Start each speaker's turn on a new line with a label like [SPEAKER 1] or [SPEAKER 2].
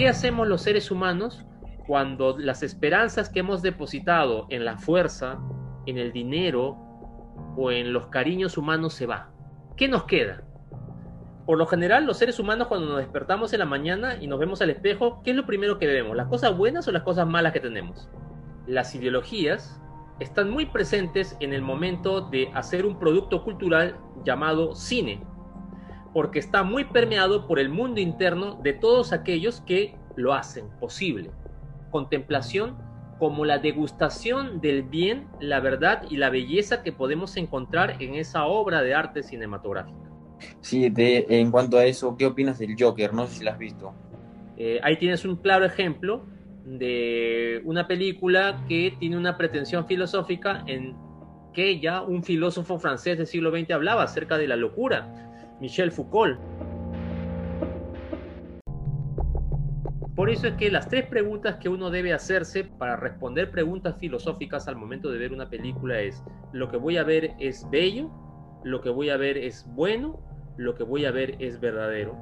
[SPEAKER 1] ¿Qué hacemos los seres humanos cuando las esperanzas que hemos depositado en la fuerza, en el dinero o en los cariños humanos se va? ¿Qué nos queda? Por lo general, los seres humanos cuando nos despertamos en la mañana y nos vemos al espejo, ¿qué es lo primero que vemos? ¿Las cosas buenas o las cosas malas que tenemos? Las ideologías están muy presentes en el momento de hacer un producto cultural llamado cine, porque está muy permeado por el mundo interno de todos aquellos que lo hacen posible. Contemplación como la degustación del bien, la verdad y la belleza que podemos encontrar en esa obra de arte cinematográfica.
[SPEAKER 2] Sí, en cuanto a eso, ¿qué opinas del Joker? No sé si la has visto.
[SPEAKER 1] Eh, ahí tienes un claro ejemplo de una película que tiene una pretensión filosófica en que ya un filósofo francés del siglo XX hablaba acerca de la locura, Michel Foucault. Por eso es que las tres preguntas que uno debe hacerse para responder preguntas filosóficas al momento de ver una película es, ¿lo que voy a ver es bello? ¿Lo que voy a ver es bueno? ¿Lo que voy a ver es verdadero?